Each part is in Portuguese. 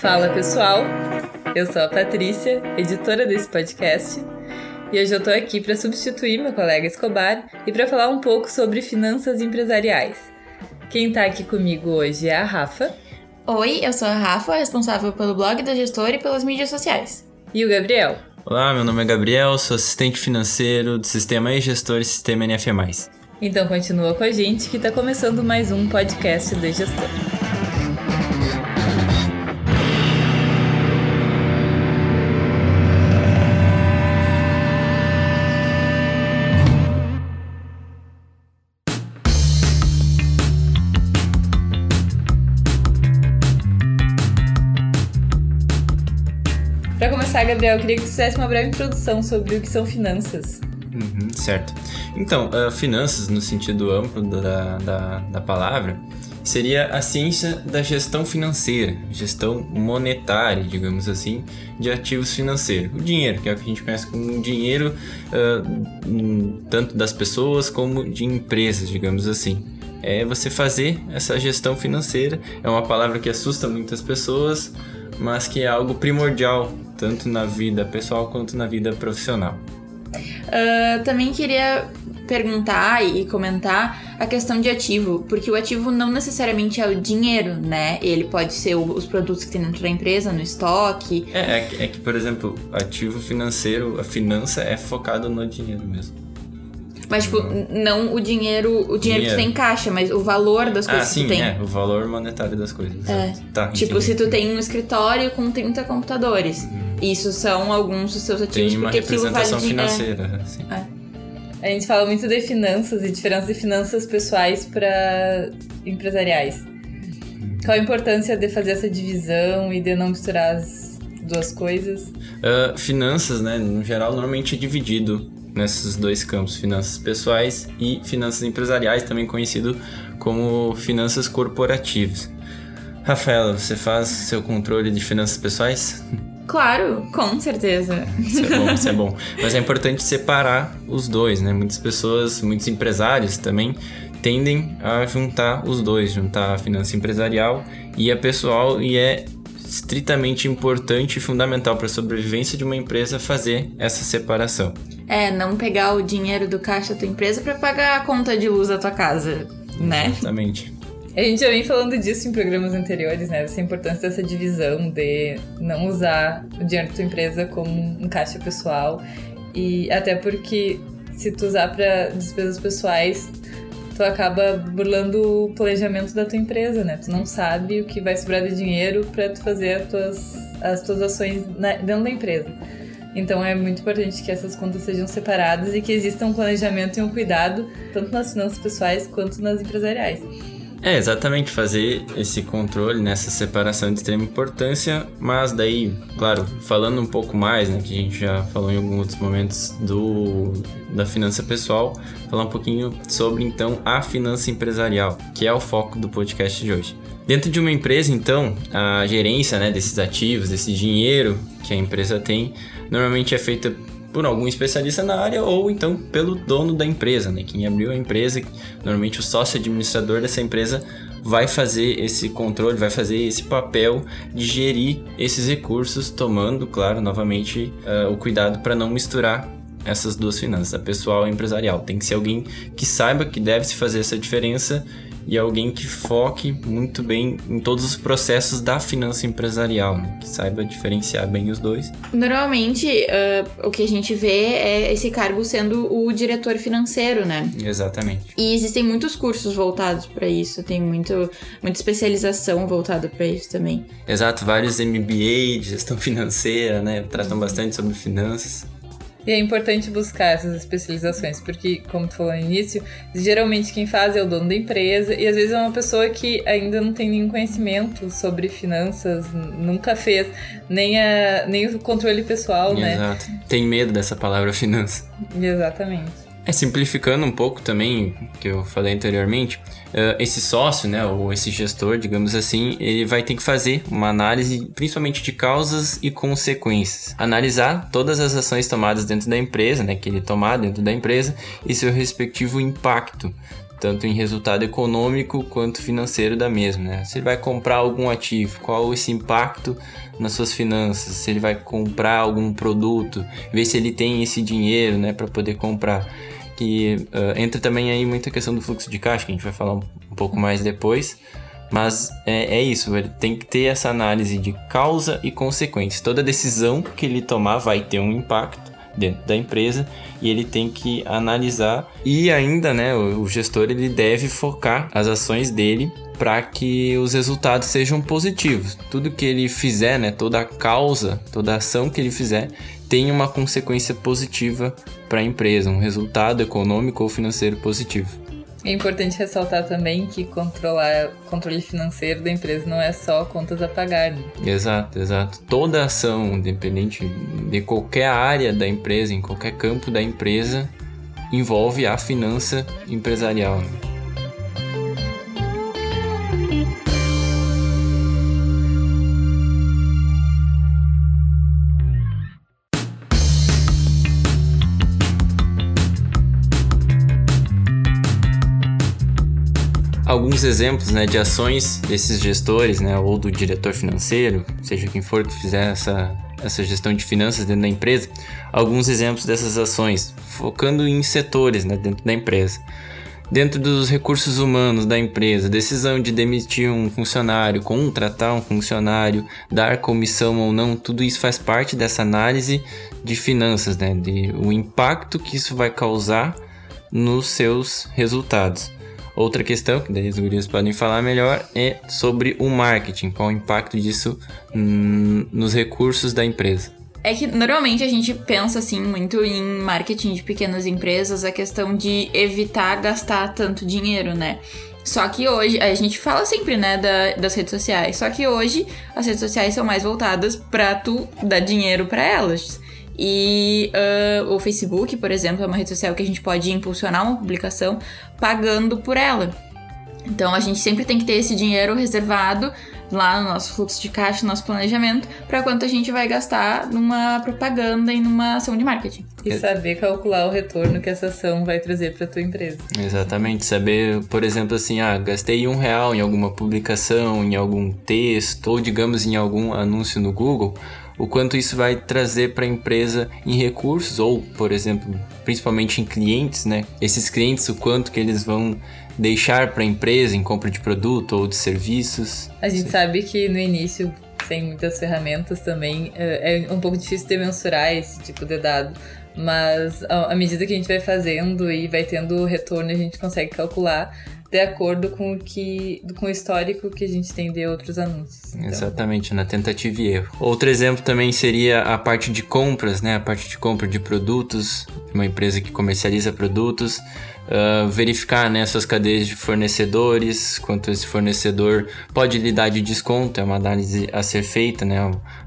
Fala pessoal, eu sou a Patrícia, editora desse podcast, e hoje eu tô aqui para substituir meu colega Escobar e para falar um pouco sobre finanças empresariais. Quem tá aqui comigo hoje é a Rafa. Oi, eu sou a Rafa, responsável pelo blog da gestora e pelas mídias sociais. E o Gabriel. Olá, meu nome é Gabriel, sou assistente financeiro do Sistema e-Gestor e Sistema NFE+. Então continua com a gente que tá começando mais um podcast do Gestor. Gabriel, eu queria que tu fizesse uma breve introdução sobre o que são finanças. Uhum, certo. Então, uh, finanças, no sentido amplo da, da, da palavra, seria a ciência da gestão financeira, gestão monetária, digamos assim, de ativos financeiros. O dinheiro, que é o que a gente conhece como dinheiro, uh, tanto das pessoas como de empresas, digamos assim. É você fazer essa gestão financeira. É uma palavra que assusta muitas pessoas, mas que é algo primordial, tanto na vida pessoal quanto na vida profissional. Uh, também queria perguntar e comentar a questão de ativo, porque o ativo não necessariamente é o dinheiro, né? Ele pode ser o, os produtos que tem dentro da empresa, no estoque. É, é, que, é que, por exemplo, ativo financeiro, a finança é focado no dinheiro mesmo. Mas, tipo, não o dinheiro, o dinheiro, dinheiro, que tu tem em caixa, mas o valor das coisas ah, sim, que tu tem. É, o valor monetário das coisas. É. Tá, tipo, entendi. se tu tem um escritório com 30 computadores, uhum. Isso são alguns dos seus ativos, tem uma porque representação financeira, assim. É. A gente fala muito de finanças e diferença de finanças pessoais para empresariais. Qual a importância de fazer essa divisão e de não misturar as duas coisas? Uh, finanças, né, no geral, normalmente é dividido nesses dois campos, finanças pessoais e finanças empresariais, também conhecido como finanças corporativas. Rafaela, você faz seu controle de finanças pessoais? Claro, com certeza. Isso é bom, isso é bom. Mas é importante separar os dois, né? Muitas pessoas, muitos empresários também tendem a juntar os dois, juntar a finança empresarial e a pessoal, e é estritamente importante e fundamental para a sobrevivência de uma empresa fazer essa separação. É, não pegar o dinheiro do caixa da tua empresa para pagar a conta de luz da tua casa, né? Exatamente. A gente já vem falando disso em programas anteriores, né? Essa importância dessa divisão de não usar o dinheiro da tua empresa como um caixa pessoal. E até porque se tu usar para despesas pessoais, tu acaba burlando o planejamento da tua empresa, né? Tu não sabe o que vai sobrar de dinheiro para tu fazer as tuas, as tuas ações na, dentro da empresa. Então é muito importante que essas contas sejam separadas e que exista um planejamento e um cuidado tanto nas finanças pessoais quanto nas empresariais. É, exatamente, fazer esse controle nessa separação de extrema importância, mas daí, claro, falando um pouco mais, né, que a gente já falou em alguns outros momentos do da finança pessoal, falar um pouquinho sobre então a finança empresarial, que é o foco do podcast de hoje. Dentro de uma empresa, então, a gerência né, desses ativos, desse dinheiro que a empresa tem, normalmente é feita por algum especialista na área ou então pelo dono da empresa, né? Quem abriu a empresa, normalmente o sócio administrador dessa empresa vai fazer esse controle, vai fazer esse papel de gerir esses recursos, tomando, claro, novamente uh, o cuidado para não misturar essas duas finanças, a pessoal e a empresarial. Tem que ser alguém que saiba que deve se fazer essa diferença e alguém que foque muito bem em todos os processos da finança empresarial, né? que saiba diferenciar bem os dois. Normalmente, uh, o que a gente vê é esse cargo sendo o diretor financeiro, né? Exatamente. E existem muitos cursos voltados para isso, tem muito, muita especialização voltada para isso também. Exato, vários MBA de gestão financeira, né? Tratam bastante sobre finanças. E é importante buscar essas especializações, porque, como tu falou no início, geralmente quem faz é o dono da empresa, e às vezes é uma pessoa que ainda não tem nenhum conhecimento sobre finanças, nunca fez nem, a, nem o controle pessoal, Exato. né? Exato. Tem medo dessa palavra finança. Exatamente. É, simplificando um pouco também, que eu falei anteriormente, uh, esse sócio, né, ou esse gestor, digamos assim, ele vai ter que fazer uma análise principalmente de causas e consequências. Analisar todas as ações tomadas dentro da empresa, né, que ele tomar dentro da empresa e seu respectivo impacto tanto em resultado econômico quanto financeiro da mesma. Né? Se ele vai comprar algum ativo, qual esse impacto nas suas finanças, se ele vai comprar algum produto, ver se ele tem esse dinheiro né, para poder comprar. Que uh, entra também aí muita questão do fluxo de caixa, que a gente vai falar um, um pouco mais depois. Mas é, é, isso, ele tem que ter essa análise de causa e consequência. Toda decisão que ele tomar vai ter um impacto dentro da empresa e ele tem que analisar e ainda, né, o, o gestor ele deve focar as ações dele para que os resultados sejam positivos. Tudo que ele fizer, né, toda a causa, toda a ação que ele fizer tem uma consequência positiva para a empresa, um resultado econômico ou financeiro positivo. É importante ressaltar também que controlar controle financeiro da empresa não é só contas a pagar. Né? Exato, exato. Toda ação, independente de qualquer área da empresa, em qualquer campo da empresa, envolve a finança empresarial. Né? Alguns exemplos né, de ações desses gestores, né, ou do diretor financeiro, seja quem for que fizer essa, essa gestão de finanças dentro da empresa, alguns exemplos dessas ações, focando em setores né, dentro da empresa. Dentro dos recursos humanos da empresa, decisão de demitir um funcionário, contratar um funcionário, dar comissão ou não, tudo isso faz parte dessa análise de finanças, né? De o impacto que isso vai causar nos seus resultados. Outra questão, que daí os gurias podem falar melhor, é sobre o marketing, qual o impacto disso nos recursos da empresa. É que normalmente a gente pensa assim muito em marketing de pequenas empresas, a questão de evitar gastar tanto dinheiro, né? Só que hoje, a gente fala sempre, né, da, das redes sociais. Só que hoje as redes sociais são mais voltadas para tu dar dinheiro para elas. E uh, o Facebook, por exemplo, é uma rede social que a gente pode impulsionar uma publicação pagando por ela. Então a gente sempre tem que ter esse dinheiro reservado lá no nosso fluxo de caixa, no nosso planejamento, para quanto a gente vai gastar numa propaganda e numa ação de marketing. E saber calcular o retorno que essa ação vai trazer para tua empresa. Exatamente, saber, por exemplo, assim, ah, gastei um real em alguma publicação, em algum texto, ou digamos em algum anúncio no Google o quanto isso vai trazer para a empresa em recursos ou, por exemplo, principalmente em clientes, né? Esses clientes, o quanto que eles vão deixar para a empresa em compra de produto ou de serviços. A gente sabe que no início, sem muitas ferramentas também, é, é um pouco difícil de mensurar esse tipo de dado. Mas à medida que a gente vai fazendo e vai tendo retorno, a gente consegue calcular de acordo com o que com o histórico que a gente tem de outros anúncios. Então. Exatamente, na tentativa e erro. Outro exemplo também seria a parte de compras, né? A parte de compra de produtos, uma empresa que comercializa produtos. Uh, verificar né, suas cadeias de fornecedores, quanto esse fornecedor pode lhe dar de desconto, é uma análise a ser feita, né,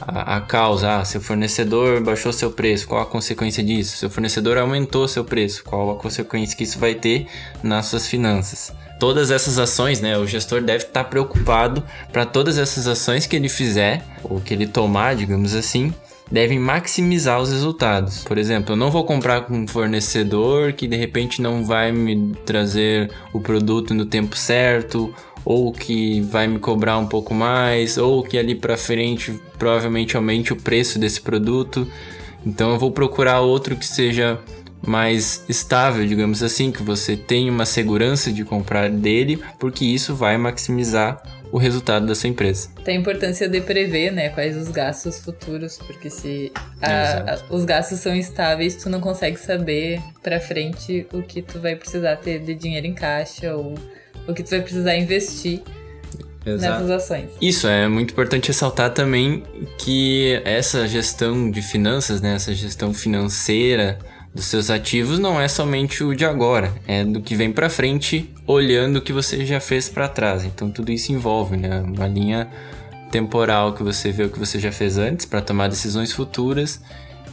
a, a causa, ah, seu fornecedor baixou seu preço, qual a consequência disso? Seu fornecedor aumentou seu preço, qual a consequência que isso vai ter nas suas finanças? todas essas ações, né? O gestor deve estar preocupado para todas essas ações que ele fizer ou que ele tomar, digamos assim, devem maximizar os resultados. Por exemplo, eu não vou comprar com um fornecedor que de repente não vai me trazer o produto no tempo certo, ou que vai me cobrar um pouco mais, ou que ali para frente provavelmente aumente o preço desse produto. Então eu vou procurar outro que seja mais estável, digamos assim, que você tenha uma segurança de comprar dele, porque isso vai maximizar o resultado da sua empresa. Tem a importância de prever, né, quais os gastos futuros, porque se a, a, os gastos são estáveis, tu não consegue saber para frente o que tu vai precisar ter de dinheiro em caixa ou o que tu vai precisar investir Exato. nessas ações. Isso é muito importante ressaltar também que essa gestão de finanças, né, essa gestão financeira dos seus ativos não é somente o de agora, é do que vem para frente, olhando o que você já fez para trás. Então tudo isso envolve, né, uma linha temporal que você vê o que você já fez antes para tomar decisões futuras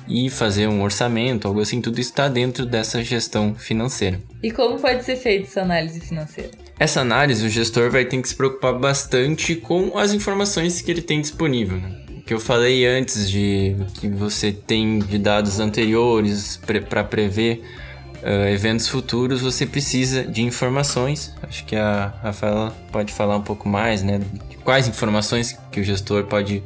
e fazer um orçamento, algo assim, tudo está dentro dessa gestão financeira. E como pode ser feita essa análise financeira? Essa análise, o gestor vai ter que se preocupar bastante com as informações que ele tem disponível. Né? Que eu falei antes de que você tem de dados anteriores para prever uh, eventos futuros, você precisa de informações. Acho que a Rafaela pode falar um pouco mais, né? Quais informações que o gestor pode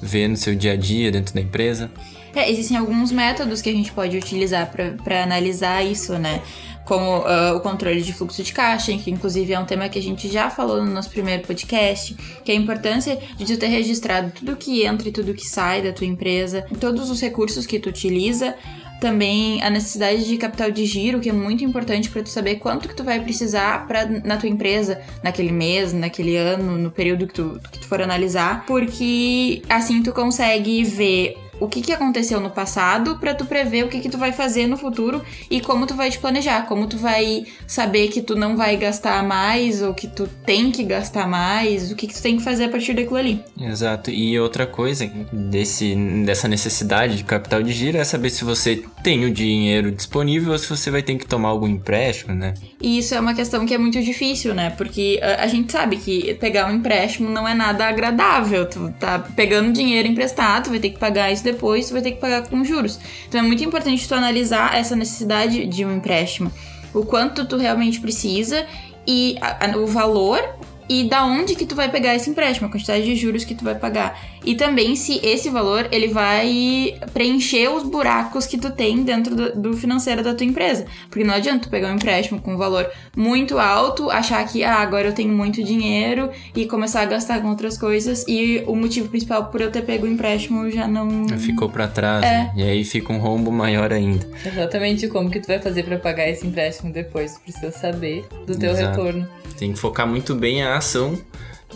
ver no seu dia a dia dentro da empresa. É, existem alguns métodos que a gente pode utilizar para analisar isso, né? Como uh, o controle de fluxo de caixa, que inclusive é um tema que a gente já falou no nosso primeiro podcast, que é a importância de tu ter registrado tudo que entra e tudo que sai da tua empresa, todos os recursos que tu utiliza, também a necessidade de capital de giro, que é muito importante para tu saber quanto que tu vai precisar para na tua empresa naquele mês, naquele ano, no período que tu, que tu for analisar, porque assim tu consegue ver o que, que aconteceu no passado para tu prever o que, que tu vai fazer no futuro e como tu vai te planejar, como tu vai saber que tu não vai gastar mais ou que tu tem que gastar mais, o que, que tu tem que fazer a partir daquilo ali. Exato. E outra coisa desse, dessa necessidade de capital de giro é saber se você tem o dinheiro disponível ou se você vai ter que tomar algum empréstimo, né? E isso é uma questão que é muito difícil, né? Porque a, a gente sabe que pegar um empréstimo não é nada agradável. Tu tá pegando dinheiro emprestado, tu vai ter que pagar isso depois tu vai ter que pagar com juros. Então é muito importante tu analisar essa necessidade de um empréstimo, o quanto tu realmente precisa e a, a, o valor e da onde que tu vai pegar esse empréstimo, a quantidade de juros que tu vai pagar. E também se esse valor ele vai preencher os buracos que tu tem dentro do, do financeiro da tua empresa. Porque não adianta tu pegar um empréstimo com um valor muito alto, achar que ah, agora eu tenho muito dinheiro e começar a gastar com outras coisas e o motivo principal por eu ter pego o empréstimo já não ficou para trás. É. Né? E aí fica um rombo maior ainda. Exatamente como que tu vai fazer para pagar esse empréstimo depois, tu precisa saber do teu Exato. retorno. Tem que focar muito bem a ação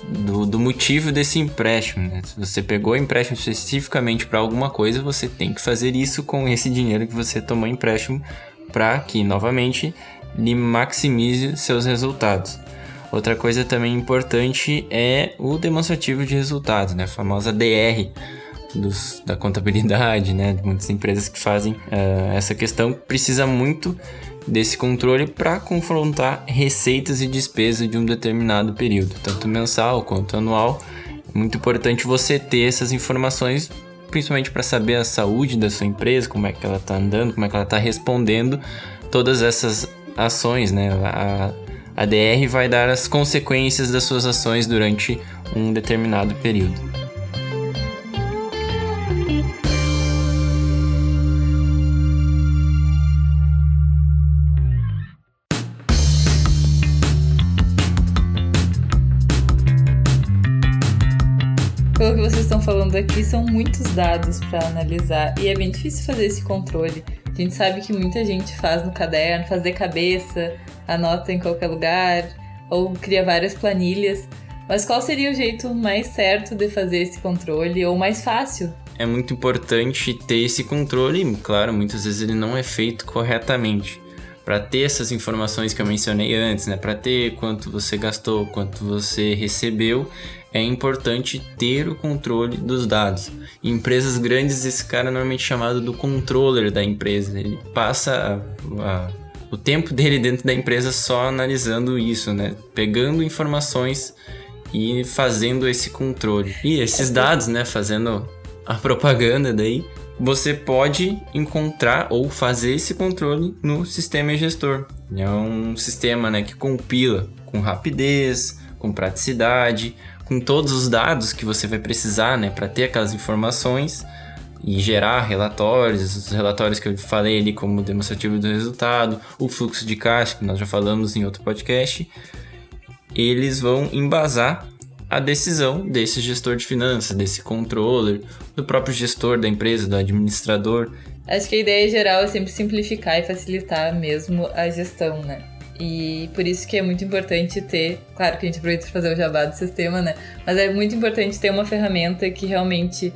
do, do motivo desse empréstimo. Né? Se você pegou empréstimo especificamente para alguma coisa, você tem que fazer isso com esse dinheiro que você tomou empréstimo para que, novamente, lhe maximize seus resultados. Outra coisa também importante é o demonstrativo de resultados, né? a famosa DR. Dos, da contabilidade, né? De muitas empresas que fazem uh, essa questão precisa muito desse controle para confrontar receitas e despesas de um determinado período, tanto mensal quanto anual. É muito importante você ter essas informações, principalmente para saber a saúde da sua empresa, como é que ela está andando, como é que ela está respondendo todas essas ações, né? A, a DR vai dar as consequências das suas ações durante um determinado período. Falando aqui são muitos dados para analisar e é bem difícil fazer esse controle. A gente sabe que muita gente faz no caderno, faz de cabeça, anota em qualquer lugar ou cria várias planilhas. Mas qual seria o jeito mais certo de fazer esse controle ou mais fácil? É muito importante ter esse controle, claro, muitas vezes ele não é feito corretamente. Para ter essas informações que eu mencionei antes, né? Para ter quanto você gastou, quanto você recebeu, é importante ter o controle dos dados. Em empresas grandes, esse cara é normalmente chamado do controller da empresa. Ele passa a, a, o tempo dele dentro da empresa só analisando isso, né? Pegando informações e fazendo esse controle. E esses dados, né? Fazendo a propaganda daí, você pode encontrar ou fazer esse controle no sistema gestor. É um sistema né, que compila com rapidez, com praticidade, com todos os dados que você vai precisar, né, para ter aquelas informações e gerar relatórios, os relatórios que eu falei ali como demonstrativo do resultado, o fluxo de caixa que nós já falamos em outro podcast, eles vão embasar a decisão desse gestor de finanças, desse controller, do próprio gestor da empresa, do administrador. Acho que a ideia geral é sempre simplificar e facilitar mesmo a gestão, né? E por isso que é muito importante ter, claro que a gente aproveita para fazer o jabá do sistema, né? Mas é muito importante ter uma ferramenta que realmente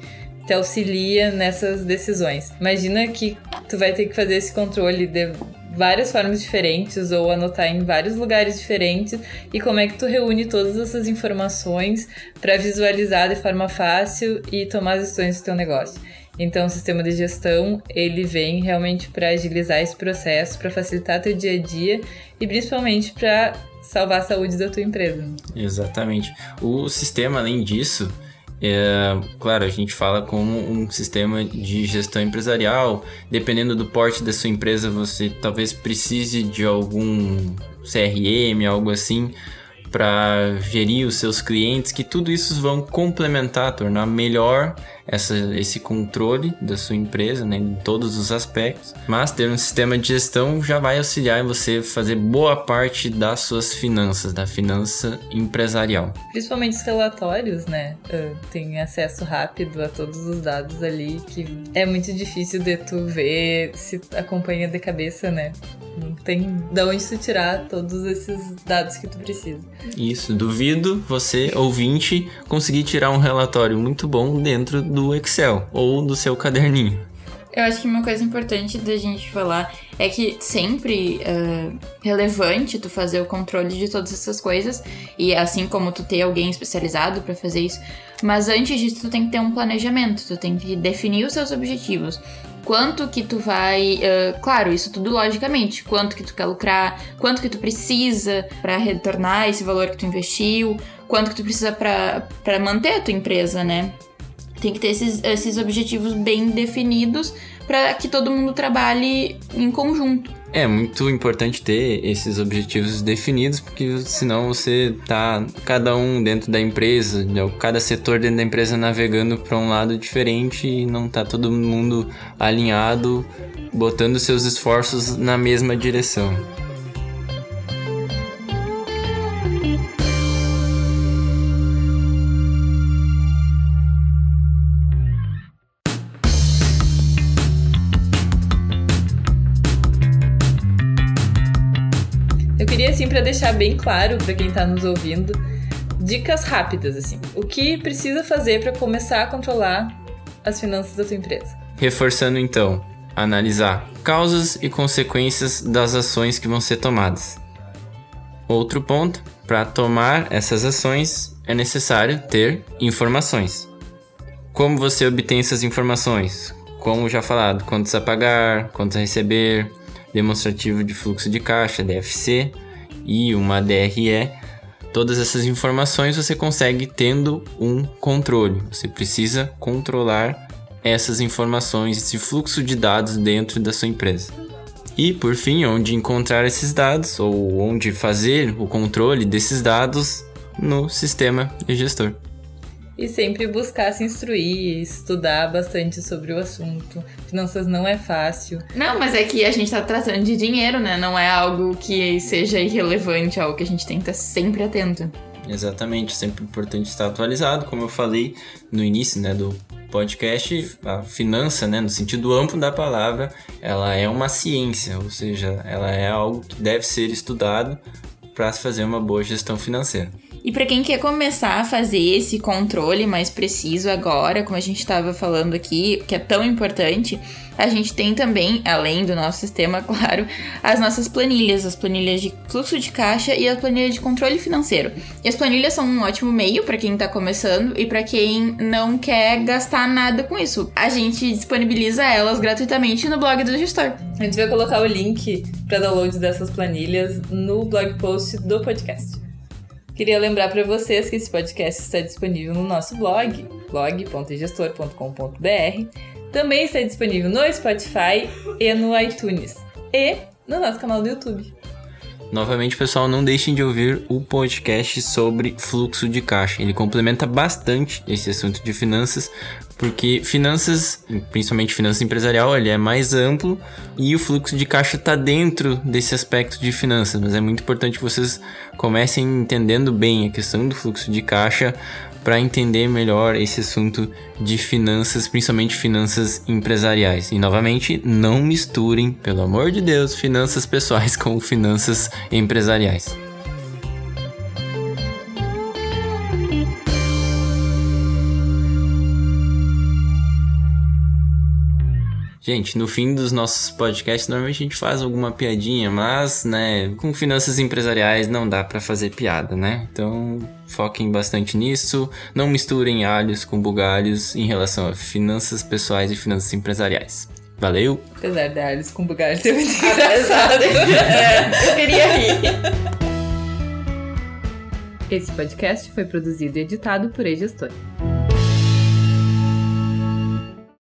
te auxilia nessas decisões. Imagina que tu vai ter que fazer esse controle de várias formas diferentes ou anotar em vários lugares diferentes e como é que tu reúne todas essas informações para visualizar de forma fácil e tomar as decisões do teu negócio. Então, o sistema de gestão, ele vem realmente para agilizar esse processo, para facilitar teu dia a dia e principalmente para salvar a saúde da tua empresa. Exatamente. O sistema, além disso, É, claro, a gente fala como um sistema de gestão empresarial. Dependendo do porte da sua empresa, você talvez precise de algum CRM, algo assim, para gerir os seus clientes, que tudo isso vão complementar, tornar melhor essa, esse controle da sua empresa, né, em todos os aspectos. Mas ter um sistema de gestão já vai auxiliar em você fazer boa parte das suas finanças, da finança empresarial. Principalmente os relatórios, né? Uh, tem acesso rápido a todos os dados ali, que é muito difícil de tu ver se acompanha de cabeça, né? Não tem de onde tu tirar todos esses dados que tu precisa. Isso, duvido você, ouvinte, conseguir tirar um relatório muito bom dentro do Excel ou do seu caderninho. Eu acho que uma coisa importante da gente falar é que sempre uh, relevante tu fazer o controle de todas essas coisas e assim como tu ter alguém especializado para fazer isso, mas antes disso tu tem que ter um planejamento, tu tem que definir os seus objetivos. Quanto que tu vai, uh, claro, isso tudo logicamente, quanto que tu quer lucrar, quanto que tu precisa para retornar esse valor que tu investiu, quanto que tu precisa para manter a tua empresa, né? Tem que ter esses, esses objetivos bem definidos para que todo mundo trabalhe em conjunto. É muito importante ter esses objetivos definidos, porque senão você tá cada um dentro da empresa, cada setor dentro da empresa navegando para um lado diferente e não tá todo mundo alinhado, botando seus esforços na mesma direção. Deixar bem claro para quem tá nos ouvindo, dicas rápidas, assim. O que precisa fazer para começar a controlar as finanças da tua empresa? Reforçando então, analisar causas e consequências das ações que vão ser tomadas. Outro ponto, para tomar essas ações é necessário ter informações. Como você obtém essas informações? Como já falado, quantos a pagar, quantos a receber, demonstrativo de fluxo de caixa, DFC, e uma DRE, todas essas informações você consegue tendo um controle. Você precisa controlar essas informações, esse fluxo de dados dentro da sua empresa. E por fim, onde encontrar esses dados ou onde fazer o controle desses dados no sistema de gestor e sempre buscar se instruir, estudar bastante sobre o assunto. Finanças não é fácil. Não, mas é que a gente tá tratando de dinheiro, né? Não é algo que seja irrelevante, é algo que a gente tem que estar sempre atento. Exatamente, sempre importante estar atualizado, como eu falei no início, né, do podcast, a finança, né, no sentido amplo da palavra, ela é uma ciência, ou seja, ela é algo que deve ser estudado para se fazer uma boa gestão financeira. E para quem quer começar a fazer esse controle mais preciso agora, como a gente estava falando aqui, que é tão importante, a gente tem também, além do nosso sistema, claro, as nossas planilhas, as planilhas de fluxo de caixa e a planilha de controle financeiro. E as planilhas são um ótimo meio para quem está começando e para quem não quer gastar nada com isso. A gente disponibiliza elas gratuitamente no blog do gestor. A gente vai colocar o link para download dessas planilhas no blog post do podcast. Queria lembrar para vocês que esse podcast está disponível no nosso blog, blog.gestor.com.br. Também está disponível no Spotify e no iTunes. E no nosso canal do YouTube. Novamente, pessoal, não deixem de ouvir o podcast sobre fluxo de caixa. Ele complementa bastante esse assunto de finanças, porque finanças, principalmente finança empresarial, ele é mais amplo e o fluxo de caixa está dentro desse aspecto de finanças, mas é muito importante que vocês comecem entendendo bem a questão do fluxo de caixa para entender melhor esse assunto de finanças, principalmente finanças empresariais. E novamente, não misturem, pelo amor de Deus, finanças pessoais com finanças empresariais. Gente, no fim dos nossos podcasts, normalmente a gente faz alguma piadinha, mas, né, com finanças empresariais não dá para fazer piada, né? Então, foquem bastante nisso, não misturem alhos com bugalhos em relação a finanças pessoais e finanças empresariais. Valeu! Apesar de alhos com bugalhos ser muito engraçado. é, eu queria rir. Esse podcast foi produzido e editado por E-Gestor.